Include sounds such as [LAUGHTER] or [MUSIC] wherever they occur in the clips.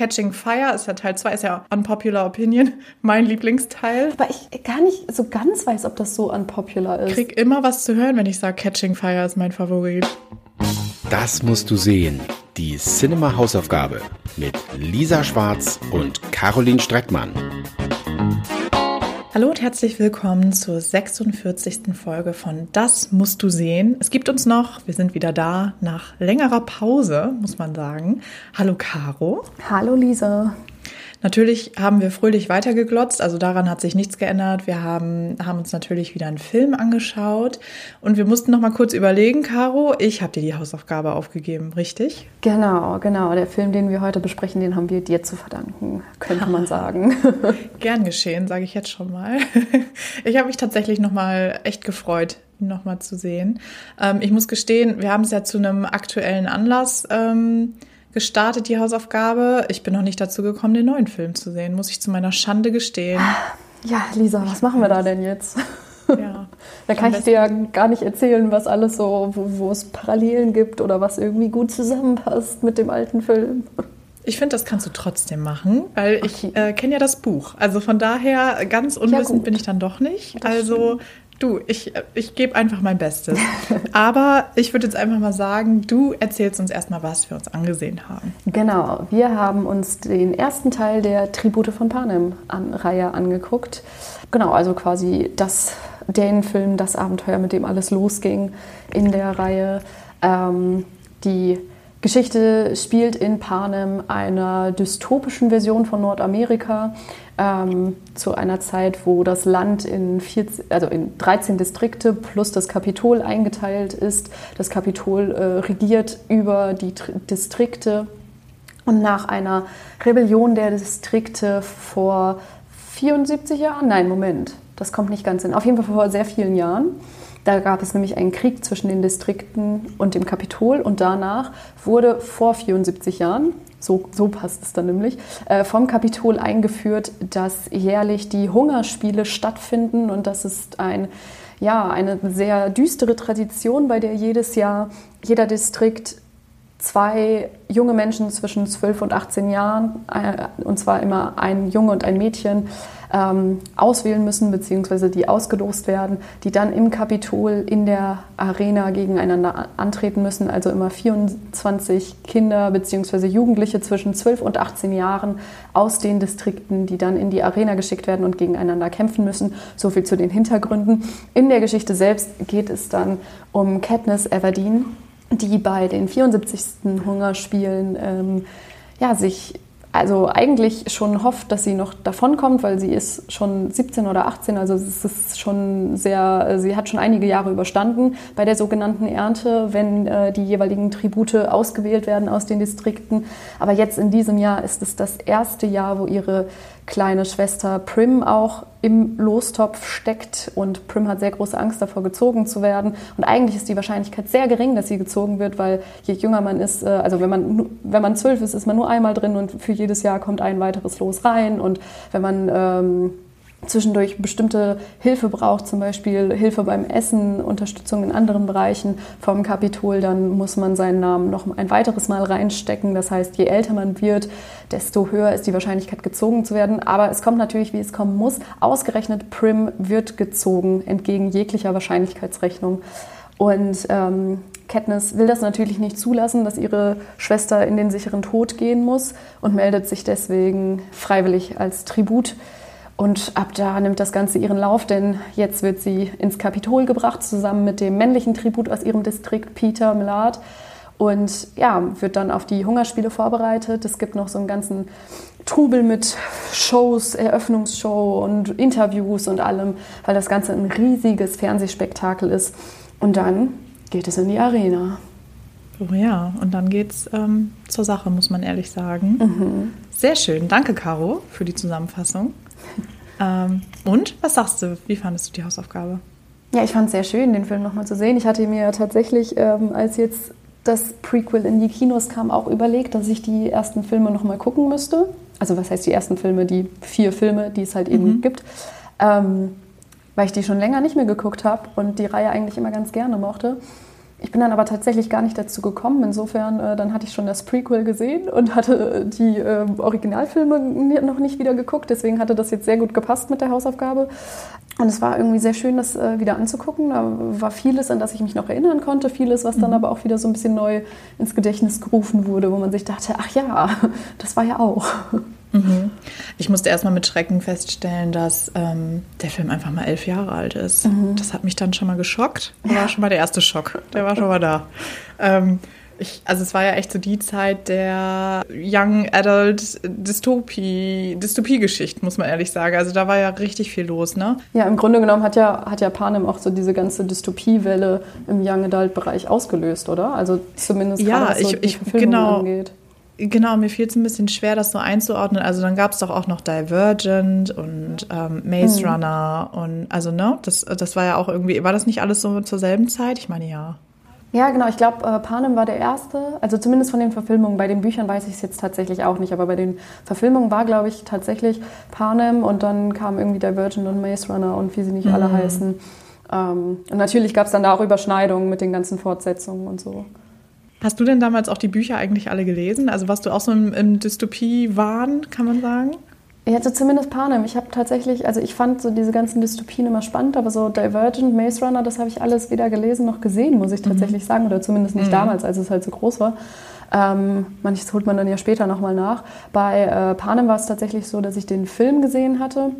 Catching Fire ist ja Teil 2, ist ja Unpopular Opinion, [LAUGHS] mein Lieblingsteil. Aber ich gar nicht so ganz weiß, ob das so unpopular ist. Ich krieg immer was zu hören, wenn ich sage, Catching Fire ist mein Favorit. Das musst du sehen. Die Cinema Hausaufgabe mit Lisa Schwarz und Caroline Streckmann. Hallo und herzlich willkommen zur 46. Folge von Das musst du sehen. Es gibt uns noch, wir sind wieder da nach längerer Pause, muss man sagen. Hallo Caro. Hallo Lisa. Natürlich haben wir fröhlich weitergeglotzt, also daran hat sich nichts geändert. Wir haben, haben uns natürlich wieder einen Film angeschaut und wir mussten noch mal kurz überlegen, Caro, ich habe dir die Hausaufgabe aufgegeben, richtig? Genau, genau. Der Film, den wir heute besprechen, den haben wir dir zu verdanken, könnte man [LAUGHS] sagen. Gern geschehen, sage ich jetzt schon mal. [LAUGHS] Ich habe mich tatsächlich noch mal echt gefreut, ihn noch mal zu sehen. Ähm, ich muss gestehen, wir haben es ja zu einem aktuellen Anlass ähm, gestartet, die Hausaufgabe. Ich bin noch nicht dazu gekommen, den neuen Film zu sehen, muss ich zu meiner Schande gestehen. Ja, Lisa, was machen wir da denn jetzt? Ja. [LAUGHS] da kann ich dir ja gar nicht erzählen, was alles so, wo, wo es Parallelen gibt oder was irgendwie gut zusammenpasst mit dem alten Film. Ich finde, das kannst du trotzdem machen, weil okay. ich äh, kenne ja das Buch. Also von daher, ganz unwissend ja, bin ich dann doch nicht. Das also stimmt. Du, ich, ich gebe einfach mein Bestes. [LAUGHS] Aber ich würde jetzt einfach mal sagen, du erzählst uns erstmal, was wir uns angesehen haben. Genau, wir haben uns den ersten Teil der Tribute von Panem-Reihe an, angeguckt. Genau, also quasi das, den Film, das Abenteuer, mit dem alles losging in der Reihe. Ähm, die Geschichte spielt in Panem, einer dystopischen Version von Nordamerika, ähm, zu einer Zeit, wo das Land in, 14, also in 13 Distrikte plus das Kapitol eingeteilt ist. Das Kapitol äh, regiert über die Tr Distrikte und nach einer Rebellion der Distrikte vor 74 Jahren, nein, Moment, das kommt nicht ganz hin, auf jeden Fall vor sehr vielen Jahren, da gab es nämlich einen Krieg zwischen den Distrikten und dem Kapitol und danach wurde vor 74 Jahren, so, so passt es dann nämlich, äh, vom Kapitol eingeführt, dass jährlich die Hungerspiele stattfinden und das ist ein ja, eine sehr düstere Tradition, bei der jedes Jahr jeder Distrikt zwei junge Menschen zwischen 12 und 18 Jahren, äh, und zwar immer ein Junge und ein Mädchen, ähm, auswählen müssen, beziehungsweise die ausgelost werden, die dann im Kapitol in der Arena gegeneinander antreten müssen. Also immer 24 Kinder beziehungsweise Jugendliche zwischen 12 und 18 Jahren aus den Distrikten, die dann in die Arena geschickt werden und gegeneinander kämpfen müssen. So viel zu den Hintergründen. In der Geschichte selbst geht es dann um Katniss Everdeen die bei den 74. Hungerspielen ähm, ja, sich also eigentlich schon hofft, dass sie noch davonkommt, weil sie ist schon 17 oder 18, also es ist schon sehr, sie hat schon einige Jahre überstanden bei der sogenannten Ernte, wenn äh, die jeweiligen Tribute ausgewählt werden aus den Distrikten. Aber jetzt in diesem Jahr ist es das erste Jahr, wo ihre kleine Schwester Prim auch im Lostopf steckt und Prim hat sehr große Angst davor, gezogen zu werden. Und eigentlich ist die Wahrscheinlichkeit sehr gering, dass sie gezogen wird, weil je jünger man ist, äh, also wenn man, wenn man zwölf ist, ist man nur einmal drin und für jedes Jahr kommt ein weiteres Los rein. Und wenn man ähm, zwischendurch bestimmte Hilfe braucht, zum Beispiel Hilfe beim Essen, Unterstützung in anderen Bereichen vom Kapitol, dann muss man seinen Namen noch ein weiteres Mal reinstecken. Das heißt, je älter man wird, desto höher ist die Wahrscheinlichkeit, gezogen zu werden. Aber es kommt natürlich, wie es kommen muss. Ausgerechnet Prim wird gezogen, entgegen jeglicher Wahrscheinlichkeitsrechnung. Und ähm, Katniss will das natürlich nicht zulassen, dass ihre Schwester in den sicheren Tod gehen muss und meldet sich deswegen freiwillig als Tribut und ab da nimmt das Ganze ihren Lauf, denn jetzt wird sie ins Kapitol gebracht, zusammen mit dem männlichen Tribut aus ihrem Distrikt, Peter Millard. Und ja, wird dann auf die Hungerspiele vorbereitet. Es gibt noch so einen ganzen Trubel mit Shows, Eröffnungsshow und Interviews und allem, weil das Ganze ein riesiges Fernsehspektakel ist. Und dann geht es in die Arena. Oh ja, und dann geht's ähm, zur Sache, muss man ehrlich sagen. Mhm. Sehr schön. Danke, Caro, für die Zusammenfassung. Ähm, und was sagst du? Wie fandest du die Hausaufgabe? Ja, ich fand es sehr schön, den Film nochmal zu sehen. Ich hatte mir tatsächlich, ähm, als jetzt das Prequel in die Kinos kam, auch überlegt, dass ich die ersten Filme nochmal gucken müsste. Also was heißt die ersten Filme? Die vier Filme, die es halt eben mhm. gibt. Ähm, weil ich die schon länger nicht mehr geguckt habe und die Reihe eigentlich immer ganz gerne mochte. Ich bin dann aber tatsächlich gar nicht dazu gekommen. Insofern, äh, dann hatte ich schon das Prequel gesehen und hatte die äh, Originalfilme noch nicht wieder geguckt. Deswegen hatte das jetzt sehr gut gepasst mit der Hausaufgabe. Und es war irgendwie sehr schön, das äh, wieder anzugucken. Da war vieles, an das ich mich noch erinnern konnte, vieles, was dann mhm. aber auch wieder so ein bisschen neu ins Gedächtnis gerufen wurde, wo man sich dachte, ach ja, [LAUGHS] das war ja auch. Mhm. Ich musste erstmal mit Schrecken feststellen, dass ähm, der Film einfach mal elf Jahre alt ist. Mhm. Das hat mich dann schon mal geschockt. Das war schon mal der erste Schock. Der war schon mal da. Ähm, ich, also es war ja echt so die Zeit der Young Adult Dystopie, Dystopie-Geschichten, muss man ehrlich sagen. Also da war ja richtig viel los, ne? Ja, im Grunde genommen hat ja, hat ja Panem auch so diese ganze Dystopiewelle im Young Adult-Bereich ausgelöst, oder? Also zumindest ja, gerade was so ich, ich, genau, angeht. Genau, mir fiel es ein bisschen schwer, das so einzuordnen. Also dann gab es doch auch noch Divergent und ähm, Maze mhm. Runner und also ne, das, das war ja auch irgendwie, war das nicht alles so zur selben Zeit? Ich meine ja. Ja, genau. Ich glaube, äh, Panem war der erste. Also zumindest von den Verfilmungen. Bei den Büchern weiß ich es jetzt tatsächlich auch nicht. Aber bei den Verfilmungen war, glaube ich, tatsächlich Panem und dann kam irgendwie Divergent und Maze Runner und wie sie nicht mhm. alle heißen. Ähm, und natürlich gab es dann da auch Überschneidungen mit den ganzen Fortsetzungen und so. Hast du denn damals auch die Bücher eigentlich alle gelesen? Also warst du auch so im, im Dystopie-Wahn, kann man sagen? Ja, also zumindest Panem. Ich habe tatsächlich, also ich fand so diese ganzen Dystopien immer spannend, aber so Divergent, Maze Runner, das habe ich alles weder gelesen noch gesehen, muss ich mhm. tatsächlich mhm. sagen. Oder zumindest nicht mhm. damals, als es halt so groß war. Ähm, manches holt man dann ja später nochmal nach. Bei äh, Panem war es tatsächlich so, dass ich den Film gesehen hatte.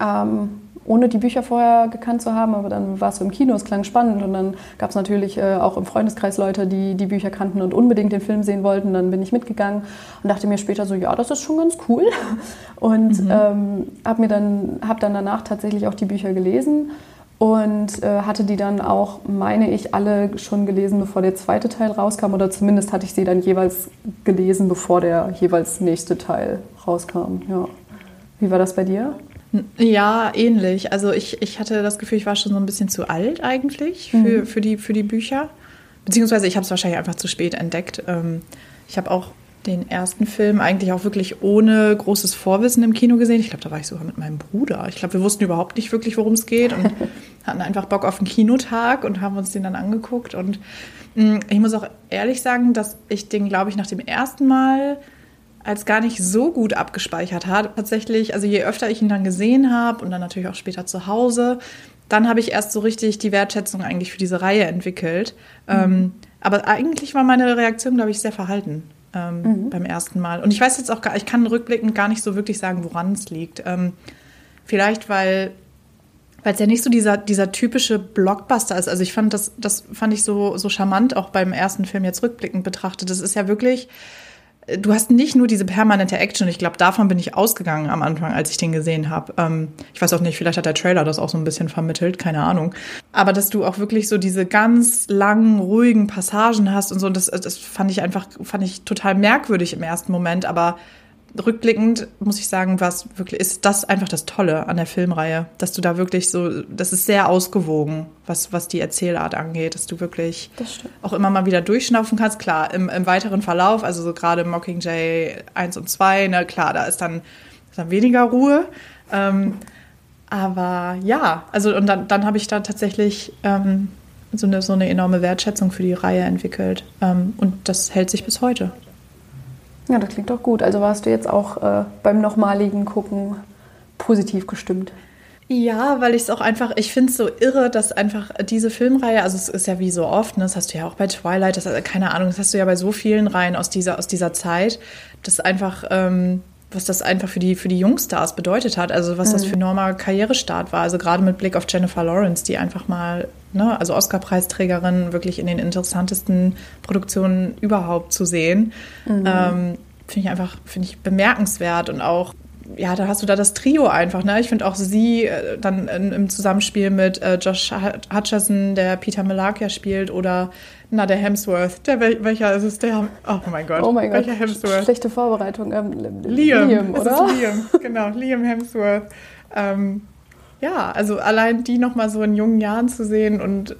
Ähm, ohne die Bücher vorher gekannt zu haben, aber dann war es so im Kino, es klang spannend und dann gab es natürlich äh, auch im Freundeskreis Leute, die die Bücher kannten und unbedingt den Film sehen wollten. Dann bin ich mitgegangen und dachte mir später so, ja, das ist schon ganz cool [LAUGHS] und mhm. ähm, habe mir dann habe dann danach tatsächlich auch die Bücher gelesen und äh, hatte die dann auch, meine ich, alle schon gelesen, bevor der zweite Teil rauskam oder zumindest hatte ich sie dann jeweils gelesen, bevor der jeweils nächste Teil rauskam. Ja. Wie war das bei dir? Ja, ähnlich. Also ich, ich hatte das Gefühl, ich war schon so ein bisschen zu alt eigentlich für, mhm. für, die, für die Bücher. Beziehungsweise ich habe es wahrscheinlich einfach zu spät entdeckt. Ähm, ich habe auch den ersten Film eigentlich auch wirklich ohne großes Vorwissen im Kino gesehen. Ich glaube, da war ich sogar mit meinem Bruder. Ich glaube, wir wussten überhaupt nicht wirklich, worum es geht und [LAUGHS] hatten einfach Bock auf einen Kinotag und haben uns den dann angeguckt. Und mm, ich muss auch ehrlich sagen, dass ich den, glaube ich, nach dem ersten Mal als gar nicht so gut abgespeichert hat. Tatsächlich, also je öfter ich ihn dann gesehen habe und dann natürlich auch später zu Hause, dann habe ich erst so richtig die Wertschätzung eigentlich für diese Reihe entwickelt. Mhm. Ähm, aber eigentlich war meine Reaktion, glaube ich, sehr verhalten ähm, mhm. beim ersten Mal. Und ich weiß jetzt auch gar, ich kann rückblickend gar nicht so wirklich sagen, woran es liegt. Ähm, vielleicht, weil weil es ja nicht so dieser, dieser typische Blockbuster ist. Also ich fand das, das fand ich so, so charmant auch beim ersten Film jetzt rückblickend betrachtet. Das ist ja wirklich du hast nicht nur diese permanente Action. Ich glaube, davon bin ich ausgegangen am Anfang, als ich den gesehen habe. Ähm, ich weiß auch nicht, vielleicht hat der Trailer das auch so ein bisschen vermittelt, keine Ahnung. Aber dass du auch wirklich so diese ganz langen, ruhigen Passagen hast und so, das, das fand ich einfach, fand ich total merkwürdig im ersten Moment. Aber rückblickend muss ich sagen, was wirklich ist das einfach das Tolle an der Filmreihe, dass du da wirklich so, das ist sehr ausgewogen, was, was die Erzählart angeht, dass du wirklich auch immer mal wieder durchschnaufen kannst. Klar, im, im weiteren Verlauf, also so gerade Mockingjay 1 und 2, ne, klar, da ist dann, ist dann weniger Ruhe. Ähm, aber ja, also und dann, dann habe ich da tatsächlich ähm, so, eine, so eine enorme Wertschätzung für die Reihe entwickelt. Ähm, und das hält sich bis heute. Ja, das klingt doch gut. Also warst du jetzt auch äh, beim nochmaligen Gucken positiv gestimmt? Ja, weil ich es auch einfach, ich finde es so irre, dass einfach diese Filmreihe, also es ist ja wie so oft, ne, das hast du ja auch bei Twilight, das, keine Ahnung, das hast du ja bei so vielen Reihen aus dieser, aus dieser Zeit, dass einfach, ähm, was das einfach für die, für die Jungstars bedeutet hat, also was mhm. das für Norma Karrierestart war, also gerade mit Blick auf Jennifer Lawrence, die einfach mal, ne, also Oscar-Preisträgerin, wirklich in den interessantesten Produktionen überhaupt zu sehen. Mhm. Ähm, finde ich einfach, finde ich bemerkenswert und auch ja, da hast du da das Trio einfach, ne? Ich finde auch sie äh, dann in, im Zusammenspiel mit äh, Josh Hutcherson, der Peter Malakia spielt, oder na, der Hemsworth. Der, welcher ist es? Der, oh mein Gott. Oh mein welcher Gott. Hemsworth? Schlechte Vorbereitung. Ähm, Liam, Liam oder? Liam, genau, Liam Hemsworth. Ähm, ja, also allein die nochmal so in jungen Jahren zu sehen und äh,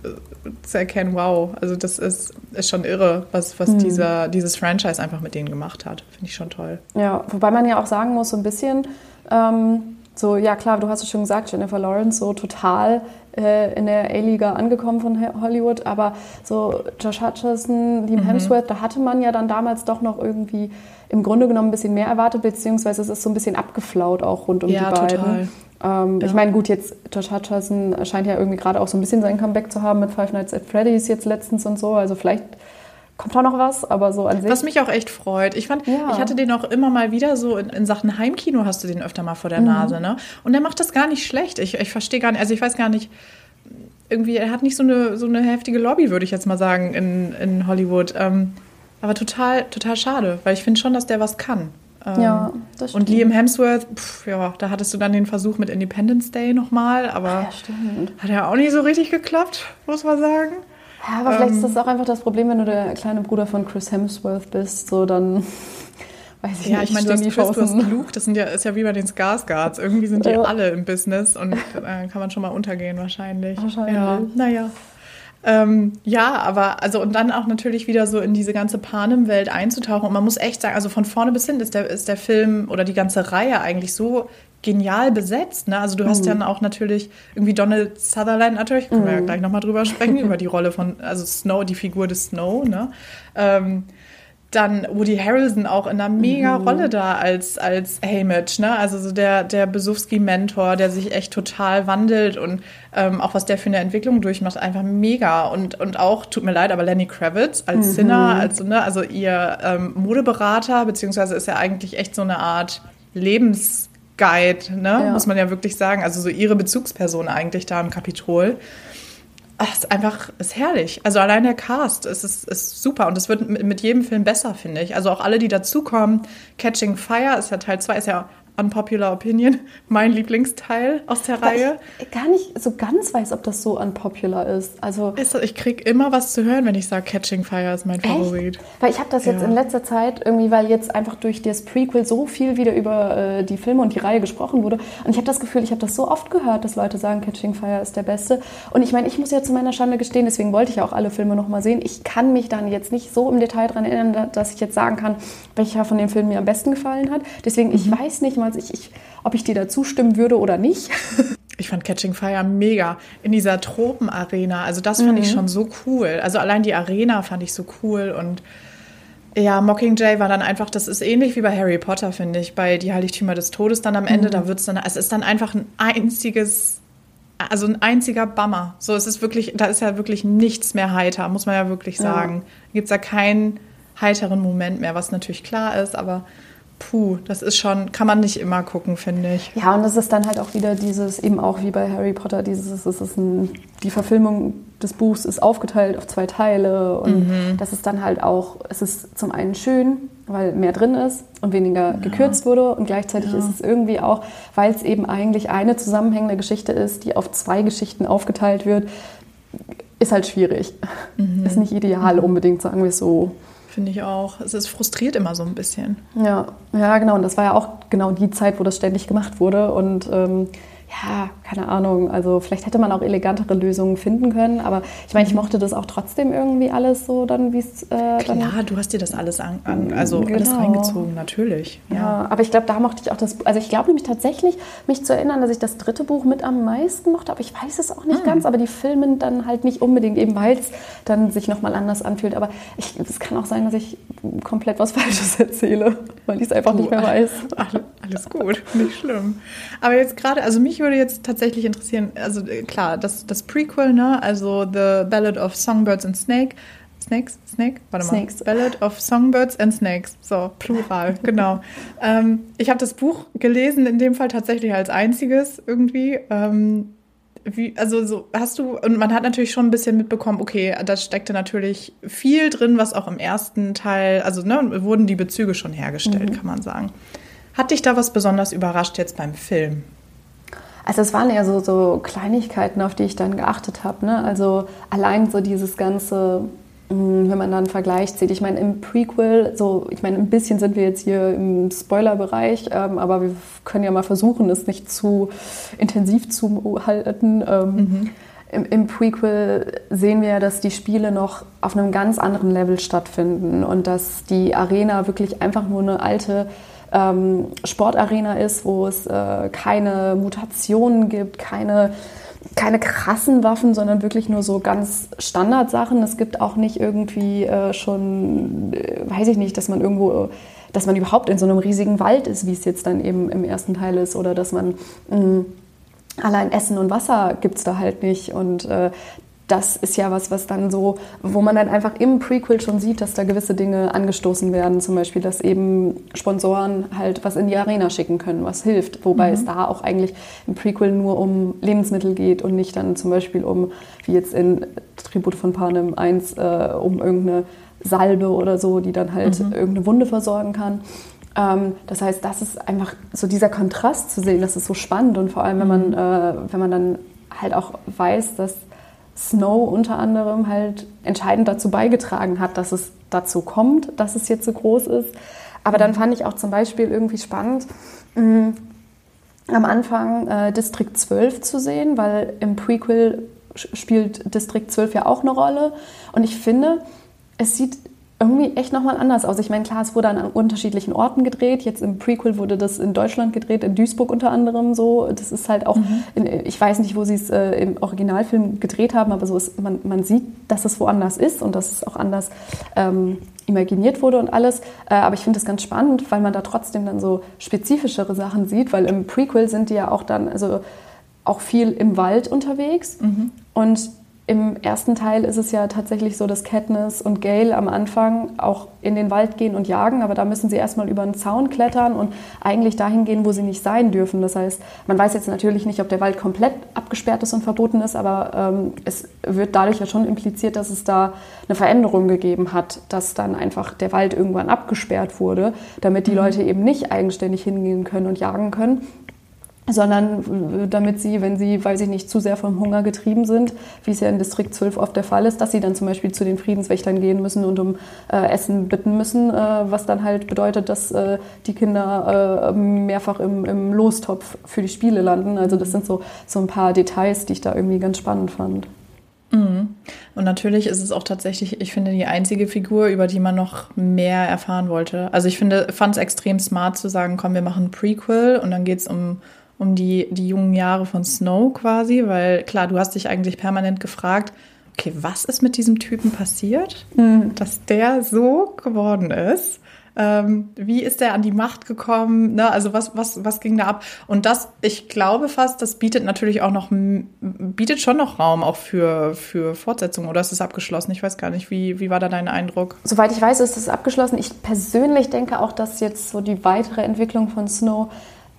zu erkennen, wow, also das ist, ist schon irre, was, was mhm. dieser, dieses Franchise einfach mit denen gemacht hat. Finde ich schon toll. Ja, wobei man ja auch sagen muss, so ein bisschen, ähm, so, ja klar, du hast es schon gesagt, Jennifer Lawrence so total äh, in der A-Liga angekommen von Hollywood, aber so Josh Hutcherson, Liam mhm. Hemsworth, da hatte man ja dann damals doch noch irgendwie im Grunde genommen ein bisschen mehr erwartet, beziehungsweise es ist so ein bisschen abgeflaut auch rund um ja, die beiden. Total. Ähm, ja. Ich meine, gut, jetzt Josh Hutcherson scheint ja irgendwie gerade auch so ein bisschen sein Comeback zu haben mit Five Nights at Freddy's jetzt letztens und so. Also vielleicht kommt da noch was, aber so an sich. Was mich auch echt freut. Ich fand, ja. ich hatte den auch immer mal wieder so in, in, Sachen Heimkino hast du den öfter mal vor der mhm. Nase, ne? Und der macht das gar nicht schlecht. Ich, ich verstehe gar nicht, also ich weiß gar nicht, irgendwie, er hat nicht so eine, so eine heftige Lobby, würde ich jetzt mal sagen, in, in Hollywood. Ähm, aber total, total schade, weil ich finde schon, dass der was kann. Ähm, ja, das stimmt. Und Liam Hemsworth, pff, ja, da hattest du dann den Versuch mit Independence Day nochmal, aber ja, hat ja auch nicht so richtig geklappt, muss man sagen. Ja, aber vielleicht ist das ähm, auch einfach das Problem, wenn du der kleine Bruder von Chris Hemsworth bist, so dann [LAUGHS] weiß ich ja, nicht. Ja, ich meine, du hast Chris, du hast Luke, das sind ja, ist ja wie bei den Skarsgards. Irgendwie sind die ja. alle im Business und äh, kann man schon mal untergehen wahrscheinlich. Wahrscheinlich. Ja, naja. Ähm, ja, aber also und dann auch natürlich wieder so in diese ganze Panem-Welt einzutauchen. Und man muss echt sagen, also von vorne bis hin ist der, ist der Film oder die ganze Reihe eigentlich so genial besetzt. Ne? Also du hast mhm. dann auch natürlich irgendwie Donald Sutherland natürlich, können mhm. wir ja mhm. gleich nochmal drüber sprechen, über die Rolle von, also Snow, die Figur des Snow, ne? Ähm, dann Woody Harrelson auch in einer mega mhm. Rolle da als, als Haymitch, ne? Also so der, der Besowski-Mentor, der sich echt total wandelt und ähm, auch was der für eine Entwicklung durchmacht, einfach mega. Und, und auch, tut mir leid, aber Lenny Kravitz als mhm. Sinner, als, ne, also ihr ähm, Modeberater, beziehungsweise ist er eigentlich echt so eine Art Lebensguide, ne? Ja. Muss man ja wirklich sagen. Also so ihre Bezugsperson eigentlich da im Kapitol. Ach, ist einfach, ist herrlich. Also allein der Cast ist, ist, ist super und es wird mit jedem Film besser, finde ich. Also auch alle, die dazukommen. Catching Fire ist ja Teil 2, ist ja Unpopular Opinion, [LAUGHS] mein Lieblingsteil aus der Weil Reihe. Ich gar nicht so ganz weiß, ob das so unpopular ist. Also ist, ich kriege immer was zu hören, wenn ich sage, Catching Fire ist mein Favorit. Weil ich habe das jetzt ja. in letzter Zeit irgendwie, weil jetzt einfach durch das Prequel so viel wieder über äh, die Filme und die Reihe gesprochen wurde. Und ich habe das Gefühl, ich habe das so oft gehört, dass Leute sagen, Catching Fire ist der beste. Und ich meine, ich muss ja zu meiner Schande gestehen, deswegen wollte ich auch alle Filme nochmal sehen. Ich kann mich dann jetzt nicht so im Detail daran erinnern, dass ich jetzt sagen kann, welcher von den Filmen mir am besten gefallen hat. Deswegen, mhm. ich weiß nicht mal, ich, ich ob ich dir da zustimmen würde oder nicht. [LAUGHS] Ich fand Catching Fire mega in dieser Tropenarena. Also das fand mhm. ich schon so cool. Also allein die Arena fand ich so cool und ja, Mockingjay war dann einfach, das ist ähnlich wie bei Harry Potter, finde ich, bei Die Heiligtümer des Todes dann am Ende, mhm. da wird es dann, es ist dann einfach ein einziges, also ein einziger Bummer. So, es ist wirklich, da ist ja wirklich nichts mehr heiter, muss man ja wirklich sagen. Ja. Gibt es ja keinen heiteren Moment mehr, was natürlich klar ist, aber puh, das ist schon, kann man nicht immer gucken, finde ich. Ja, und es ist dann halt auch wieder dieses, eben auch wie bei Harry Potter, dieses, es ist ein, die Verfilmung des Buchs ist aufgeteilt auf zwei Teile und mhm. das ist dann halt auch, es ist zum einen schön, weil mehr drin ist und weniger ja. gekürzt wurde und gleichzeitig ja. ist es irgendwie auch, weil es eben eigentlich eine zusammenhängende Geschichte ist, die auf zwei Geschichten aufgeteilt wird, ist halt schwierig. Mhm. Ist nicht ideal unbedingt, sagen wir es so. Finde ich auch. Es ist frustriert immer so ein bisschen. Ja, ja, genau. Und das war ja auch genau die Zeit, wo das ständig gemacht wurde. Und ähm, ja, keine Ahnung, also vielleicht hätte man auch elegantere Lösungen finden können, aber ich meine, ich mhm. mochte das auch trotzdem irgendwie alles so dann, wie es äh, Klar, du hast dir das alles an, an also genau. alles reingezogen, natürlich. Ja, ja aber ich glaube, da mochte ich auch das, also ich glaube nämlich tatsächlich, mich zu erinnern, dass ich das dritte Buch mit am meisten mochte, aber ich weiß es auch nicht mhm. ganz, aber die Filme dann halt nicht unbedingt, eben weil es dann sich nochmal anders anfühlt, aber es kann auch sein, dass ich komplett was [LAUGHS] Falsches erzähle, weil ich es einfach du, nicht mehr weiß. [LAUGHS] Alles gut, [LAUGHS] nicht schlimm. Aber jetzt gerade, also mich würde jetzt tatsächlich interessieren, also äh, klar, das, das Prequel, ne? Also The Ballad of Songbirds and Snake. Snakes? Snake? Warte mal. Snakes. Ballad of Songbirds and Snakes. So, plural, [LAUGHS] genau. Ähm, ich habe das Buch gelesen, in dem Fall tatsächlich als einziges irgendwie. Ähm, wie, also so hast du, und man hat natürlich schon ein bisschen mitbekommen, okay, da steckte natürlich viel drin, was auch im ersten Teil, also ne, wurden die Bezüge schon hergestellt, mhm. kann man sagen. Hat dich da was besonders überrascht jetzt beim Film? Also es waren eher so, so Kleinigkeiten, auf die ich dann geachtet habe. Ne? Also allein so dieses ganze, hm, wenn man dann Vergleich zieht. Ich meine, im Prequel, so, ich meine, ein bisschen sind wir jetzt hier im Spoiler-Bereich, ähm, aber wir können ja mal versuchen, es nicht zu intensiv zu halten. Ähm, mhm. Im, Im, Prequel sehen wir ja, dass die Spiele noch auf einem ganz anderen Level stattfinden und dass die Arena wirklich einfach nur eine alte ähm, Sportarena ist, wo es äh, keine Mutationen gibt, keine keine krassen Waffen, sondern wirklich nur so ganz Standardsachen. Es gibt auch nicht irgendwie äh, schon, äh, weiß ich nicht, dass man irgendwo, dass man überhaupt in so einem riesigen Wald ist, wie es jetzt dann eben im ersten Teil ist, oder dass man mh, mm, allein Essen und Wasser gibt es da halt nicht. Und äh, das ist ja was, was dann so, wo man dann einfach im Prequel schon sieht, dass da gewisse Dinge angestoßen werden. Zum Beispiel, dass eben Sponsoren halt was in die Arena schicken können, was hilft. Wobei mhm. es da auch eigentlich im Prequel nur um Lebensmittel geht und nicht dann zum Beispiel um, wie jetzt in Tribute von Panem 1, äh, um irgendeine Salbe oder so, die dann halt mhm. irgendeine Wunde versorgen kann. Ähm, das heißt, das ist einfach so dieser Kontrast zu sehen, das ist so spannend und vor allem, wenn man, mhm. äh, wenn man dann halt auch weiß, dass Snow unter anderem halt entscheidend dazu beigetragen hat, dass es dazu kommt, dass es jetzt so groß ist. Aber dann fand ich auch zum Beispiel irgendwie spannend, mm, am Anfang äh, District 12 zu sehen, weil im Prequel spielt District 12 ja auch eine Rolle. Und ich finde, es sieht irgendwie echt nochmal anders aus. Ich meine, klar, es wurde an unterschiedlichen Orten gedreht. Jetzt im Prequel wurde das in Deutschland gedreht, in Duisburg unter anderem so. Das ist halt auch, mhm. in, ich weiß nicht, wo sie es äh, im Originalfilm gedreht haben, aber so ist, man, man sieht, dass es woanders ist und dass es auch anders ähm, imaginiert wurde und alles. Äh, aber ich finde das ganz spannend, weil man da trotzdem dann so spezifischere Sachen sieht, weil im Prequel sind die ja auch dann, also auch viel im Wald unterwegs. Mhm. Und im ersten Teil ist es ja tatsächlich so, dass Katniss und Gale am Anfang auch in den Wald gehen und jagen, aber da müssen sie erstmal über einen Zaun klettern und eigentlich dahin gehen, wo sie nicht sein dürfen. Das heißt, man weiß jetzt natürlich nicht, ob der Wald komplett abgesperrt ist und verboten ist, aber ähm, es wird dadurch ja schon impliziert, dass es da eine Veränderung gegeben hat, dass dann einfach der Wald irgendwann abgesperrt wurde, damit die mhm. Leute eben nicht eigenständig hingehen können und jagen können sondern äh, damit sie, wenn sie, weiß ich nicht, zu sehr vom Hunger getrieben sind, wie es ja in Distrikt 12 oft der Fall ist, dass sie dann zum Beispiel zu den Friedenswächtern gehen müssen und um äh, Essen bitten müssen, äh, was dann halt bedeutet, dass äh, die Kinder äh, mehrfach im, im, Lostopf für die Spiele landen. Also das sind so, so ein paar Details, die ich da irgendwie ganz spannend fand. Mhm. Und natürlich ist es auch tatsächlich, ich finde, die einzige Figur, über die man noch mehr erfahren wollte. Also ich finde, fand es extrem smart zu sagen, komm, wir machen ein Prequel und dann geht es um um die, die jungen Jahre von Snow quasi, weil klar, du hast dich eigentlich permanent gefragt, okay, was ist mit diesem Typen passiert, mhm. dass der so geworden ist? Ähm, wie ist der an die Macht gekommen? Ne? Also was, was, was ging da ab? Und das, ich glaube fast, das bietet natürlich auch noch, bietet schon noch Raum auch für, für Fortsetzungen oder ist es abgeschlossen? Ich weiß gar nicht, wie, wie war da dein Eindruck? Soweit ich weiß, ist es abgeschlossen. Ich persönlich denke auch, dass jetzt so die weitere Entwicklung von Snow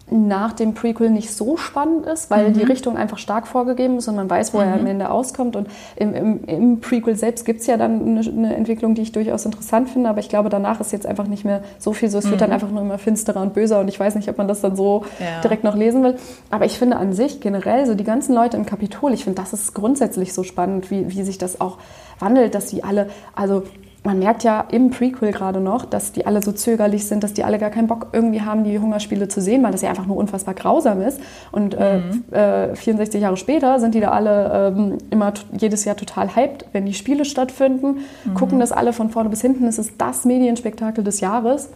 nach dem Prequel nicht so spannend ist, weil mhm. die Richtung einfach stark vorgegeben ist und man weiß, wo mhm. er am Ende auskommt. Und im, im, im Prequel selbst gibt es ja dann eine, eine, Entwicklung, die ich durchaus interessant finde, aber ich glaube, danach ist jetzt einfach nicht mehr so viel so. Es mhm. wird dann mhm. einfach nur immer finsterer und böser und ich weiß nicht, ob man das dann so ja. direkt noch lesen will. Aber ich finde an sich generell so die ganzen Leute im Kapitol, ich finde, das ist grundsätzlich so spannend, wie, wie sich das auch wandelt, dass sie alle, also man merkt ja im Prequel gerade noch, dass die alle so zögerlich sind, dass die alle gar keinen Bock irgendwie haben, die Hungerspiele zu sehen, weil das ja einfach nur unfassbar grausam ist. Und äh, mhm. äh, 64 Jahre später sind die da alle ähm, immer jedes Jahr total hyped, wenn die Spiele stattfinden, mhm. gucken das alle von vorne bis hinten. Es ist das Medienspektakel des Jahres.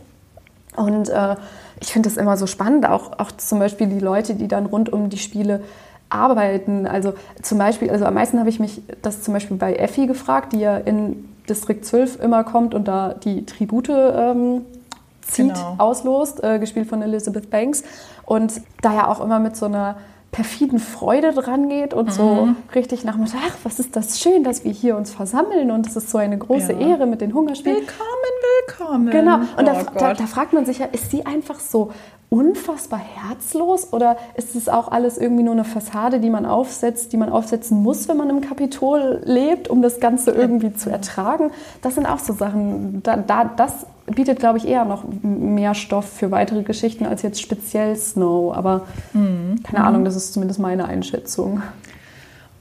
Und äh, ich finde das immer so spannend, auch, auch zum Beispiel die Leute, die dann rund um die Spiele arbeiten. Also zum Beispiel, also am meisten habe ich mich das zum Beispiel bei Effi gefragt, die ja in Distrikt 12 immer kommt und da die Tribute ähm, zieht, genau. auslost, äh, gespielt von Elizabeth Banks. Und da ja auch immer mit so einer perfiden Freude dran geht und mhm. so richtig nach ach, was ist das schön, dass wir hier uns versammeln und es ist so eine große ja. Ehre mit den Hungerspielen. Willkommen, willkommen. Genau, und oh da, da, da, fragt man sich ja, ist sie einfach so unfassbar herzlos oder ist es auch alles irgendwie nur eine Fassade, die man aufsetzt, die man aufsetzen muss, wenn man im Kapitol lebt, um das Ganze irgendwie zu ertragen? Das sind auch so Sachen, da, da, das bietet, glaube ich, eher noch mehr Stoff für weitere Geschichten als jetzt speziell Snow. Aber mhm. keine Ahnung, das ist zumindest meine Einschätzung.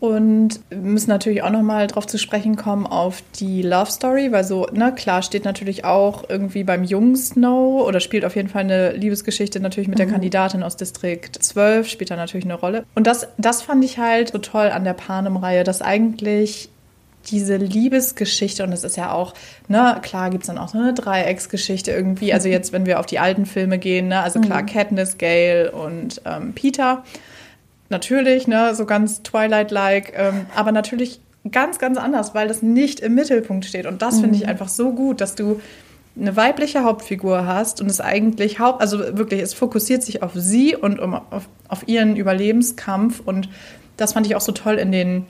Und wir müssen natürlich auch nochmal drauf zu sprechen kommen auf die Love Story, weil so, ne, klar steht natürlich auch irgendwie beim jungen Snow oder spielt auf jeden Fall eine Liebesgeschichte natürlich mit mhm. der Kandidatin aus Distrikt 12, spielt da natürlich eine Rolle. Und das, das fand ich halt so toll an der Panem-Reihe, dass eigentlich diese Liebesgeschichte, und das ist ja auch, ne, klar gibt es dann auch so eine Dreiecksgeschichte irgendwie. Also [LAUGHS] jetzt, wenn wir auf die alten Filme gehen, ne, also klar, mhm. Katniss, Gale und ähm, Peter. Natürlich, ne, so ganz Twilight-like, ähm, aber natürlich ganz, ganz anders, weil das nicht im Mittelpunkt steht. Und das mhm. finde ich einfach so gut, dass du eine weibliche Hauptfigur hast und es eigentlich haupt, also wirklich, es fokussiert sich auf sie und um, auf, auf ihren Überlebenskampf und das fand ich auch so toll in den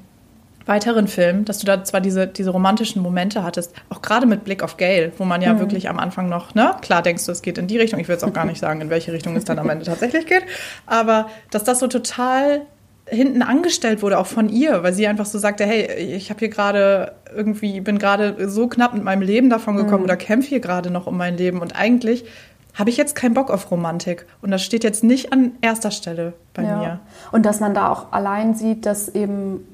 weiteren Filmen, dass du da zwar diese, diese romantischen Momente hattest, auch gerade mit Blick auf Gail, wo man ja mhm. wirklich am Anfang noch, ne, klar denkst du, es geht in die Richtung, ich will jetzt auch gar nicht sagen, in welche Richtung es dann am Ende tatsächlich geht, aber dass das so total hinten angestellt wurde, auch von ihr, weil sie einfach so sagte, hey, ich habe hier gerade irgendwie, bin gerade so knapp mit meinem Leben davon gekommen mhm. oder kämpfe hier gerade noch um mein Leben und eigentlich habe ich jetzt keinen Bock auf Romantik. Und das steht jetzt nicht an erster Stelle bei ja. mir. Und dass man da auch allein sieht, dass eben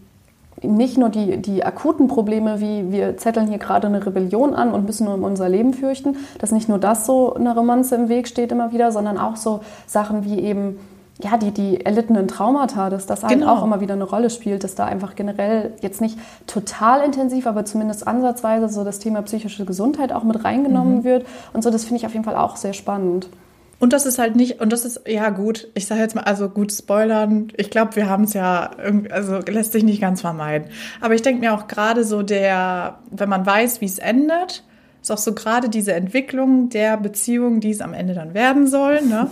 nicht nur die, die akuten Probleme, wie wir zetteln hier gerade eine Rebellion an und müssen nur um unser Leben fürchten, dass nicht nur das so eine Romanze im Weg steht immer wieder, sondern auch so Sachen wie eben ja, die, die erlittenen Traumata, dass das halt genau. auch immer wieder eine Rolle spielt, dass da einfach generell jetzt nicht total intensiv, aber zumindest ansatzweise so das Thema psychische Gesundheit auch mit reingenommen mhm. wird. Und so, das finde ich auf jeden Fall auch sehr spannend. Und das ist halt nicht, und das ist, ja gut, ich sage jetzt mal, also gut spoilern, ich glaube, wir haben es ja, also lässt sich nicht ganz vermeiden. Aber ich denke mir auch gerade so der, wenn man weiß, wie es endet, ist auch so gerade diese Entwicklung der Beziehung, die es am Ende dann werden soll, ne,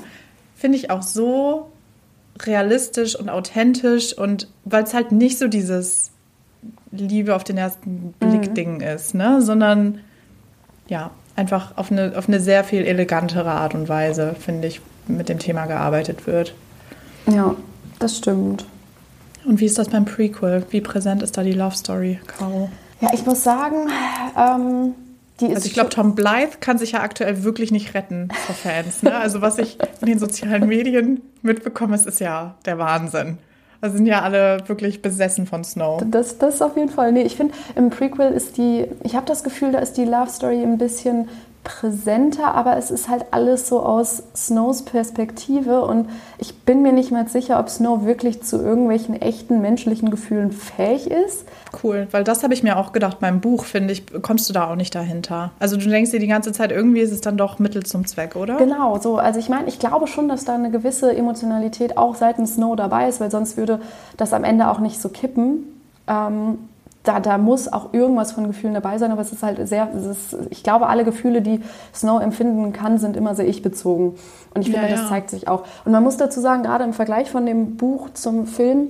finde ich auch so realistisch und authentisch und weil es halt nicht so dieses Liebe auf den ersten Blick mhm. Ding ist, ne, sondern ja, einfach auf eine, auf eine sehr viel elegantere Art und Weise, finde ich, mit dem Thema gearbeitet wird. Ja, das stimmt. Und wie ist das beim Prequel? Wie präsent ist da die Love Story, Caro? Ja, ich muss sagen, ähm, die ist. Also ich glaube, Tom Blythe kann sich ja aktuell wirklich nicht retten vor Fans. Ne? Also was ich in den sozialen Medien mitbekomme, ist, ist ja der Wahnsinn. Da sind ja alle wirklich besessen von Snow. Das, das auf jeden Fall. Nee, ich finde, im Prequel ist die, ich habe das Gefühl, da ist die Love Story ein bisschen präsenter, aber es ist halt alles so aus Snows Perspektive und ich bin mir nicht mal sicher, ob Snow wirklich zu irgendwelchen echten menschlichen Gefühlen fähig ist. Cool, weil das habe ich mir auch gedacht beim Buch, finde ich, kommst du da auch nicht dahinter. Also du denkst dir die ganze Zeit, irgendwie ist es dann doch Mittel zum Zweck, oder? Genau, so. Also ich meine, ich glaube schon, dass da eine gewisse Emotionalität auch seitens Snow dabei ist, weil sonst würde das am Ende auch nicht so kippen. Ähm, da, da muss auch irgendwas von Gefühlen dabei sein, aber es ist halt sehr, ist, ich glaube, alle Gefühle, die Snow empfinden kann, sind immer sehr ich-bezogen. Und ich finde, ja, ja. das zeigt sich auch. Und man muss dazu sagen, gerade im Vergleich von dem Buch zum Film,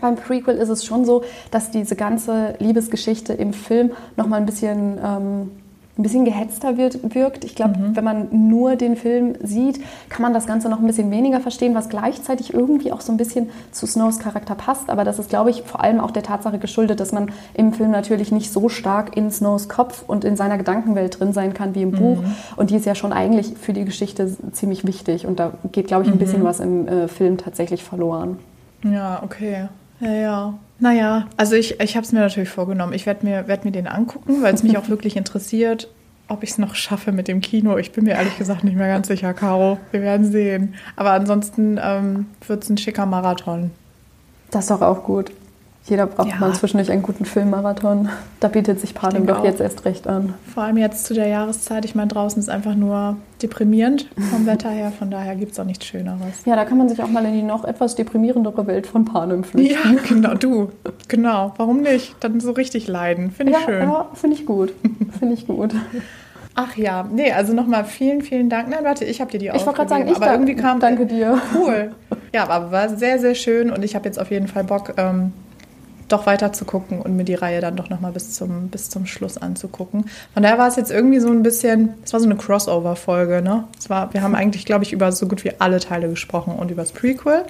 beim Prequel ist es schon so, dass diese ganze Liebesgeschichte im Film nochmal ein bisschen ähm, ein bisschen gehetzter wird, wirkt. Ich glaube, mhm. wenn man nur den Film sieht, kann man das Ganze noch ein bisschen weniger verstehen, was gleichzeitig irgendwie auch so ein bisschen zu Snows Charakter passt. Aber das ist, glaube ich, vor allem auch der Tatsache geschuldet, dass man im Film natürlich nicht so stark in Snows Kopf und in seiner Gedankenwelt drin sein kann wie im mhm. Buch. Und die ist ja schon eigentlich für die Geschichte ziemlich wichtig. Und da geht, glaube ich, ein mhm. bisschen was im äh, Film tatsächlich verloren. Ja, okay. Ja, ja. Naja, also ich, ich habe es mir natürlich vorgenommen. Ich werde mir, werd mir den angucken, weil es mich auch [LAUGHS] wirklich interessiert, ob ich es noch schaffe mit dem Kino. Ich bin mir ehrlich gesagt nicht mehr ganz sicher, Caro. Wir werden sehen. Aber ansonsten ähm, wird es ein schicker Marathon. Das ist doch auch gut. Jeder braucht ja. mal zwischendurch einen guten Filmmarathon. Da bietet sich Panem doch auch. jetzt erst recht an. Vor allem jetzt zu der Jahreszeit. Ich meine, draußen ist einfach nur deprimierend vom Wetter her. Von daher gibt es auch nichts Schöneres. Ja, da kann man sich auch mal in die noch etwas deprimierendere Welt von Panem flüchten. Ja, genau, du. Genau. Warum nicht? Dann so richtig leiden. Finde ich ja, schön. Ja, finde ich gut. Finde ich gut. Ach ja, nee, also nochmal vielen, vielen Dank. Nein, warte, ich habe dir die Ich wollte gerade sagen, ich aber danke, irgendwie kam danke dir. Cool. Ja, aber war sehr, sehr schön und ich habe jetzt auf jeden Fall Bock, ähm, doch weiter zu gucken und mir die Reihe dann doch nochmal bis zum, bis zum Schluss anzugucken. Von daher war es jetzt irgendwie so ein bisschen, es war so eine Crossover-Folge, ne? Es war, wir haben eigentlich, glaube ich, über so gut wie alle Teile gesprochen und über das Prequel.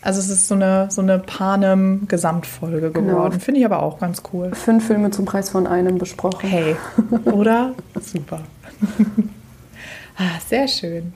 Also es ist so eine, so eine Panem-Gesamtfolge genau. geworden. Genau. Finde ich aber auch ganz cool. Fünf Filme zum Preis von einem besprochen. Hey, [LAUGHS] oder? Super. [LAUGHS] ah, sehr schön.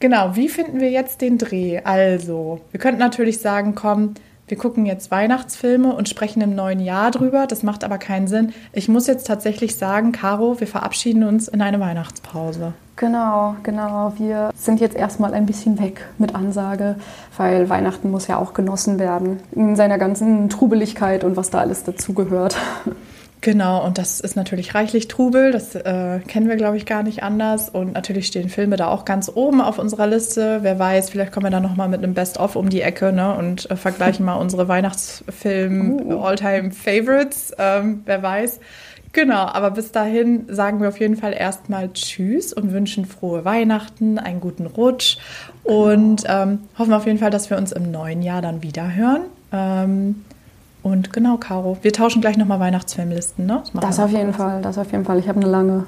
Genau, wie finden wir jetzt den Dreh? Also, wir könnten natürlich sagen, komm, wir gucken jetzt Weihnachtsfilme und sprechen im neuen Jahr drüber. Das macht aber keinen Sinn. Ich muss jetzt tatsächlich sagen, Caro, wir verabschieden uns in eine Weihnachtspause. Genau, genau. Wir sind jetzt erstmal ein bisschen weg mit Ansage, weil Weihnachten muss ja auch genossen werden. In seiner ganzen Trubeligkeit und was da alles dazugehört. Genau, und das ist natürlich reichlich Trubel, das äh, kennen wir, glaube ich, gar nicht anders. Und natürlich stehen Filme da auch ganz oben auf unserer Liste. Wer weiß, vielleicht kommen wir da nochmal mit einem Best-of um die Ecke ne, und äh, vergleichen mal unsere Weihnachtsfilm-All-Time-Favorites. Ähm, wer weiß. Genau, aber bis dahin sagen wir auf jeden Fall erstmal Tschüss und wünschen frohe Weihnachten, einen guten Rutsch und ähm, hoffen auf jeden Fall, dass wir uns im neuen Jahr dann wieder hören. Ähm, und genau, Caro, wir tauschen gleich nochmal Weihnachtsfilmlisten, ne? Das, das auf jeden Fall, das auf jeden Fall. Ich habe eine lange.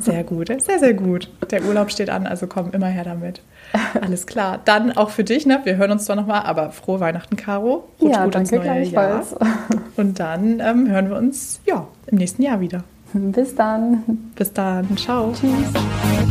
Sehr gut, sehr, sehr gut. Der Urlaub steht an, also komm immer her damit. Alles klar. Dann auch für dich, ne? Wir hören uns zwar nochmal, aber frohe Weihnachten, Caro. Rutsch ja, gut danke ins neue Jahr. Und dann ähm, hören wir uns ja im nächsten Jahr wieder. Bis dann. Bis dann. Ciao. Tschüss.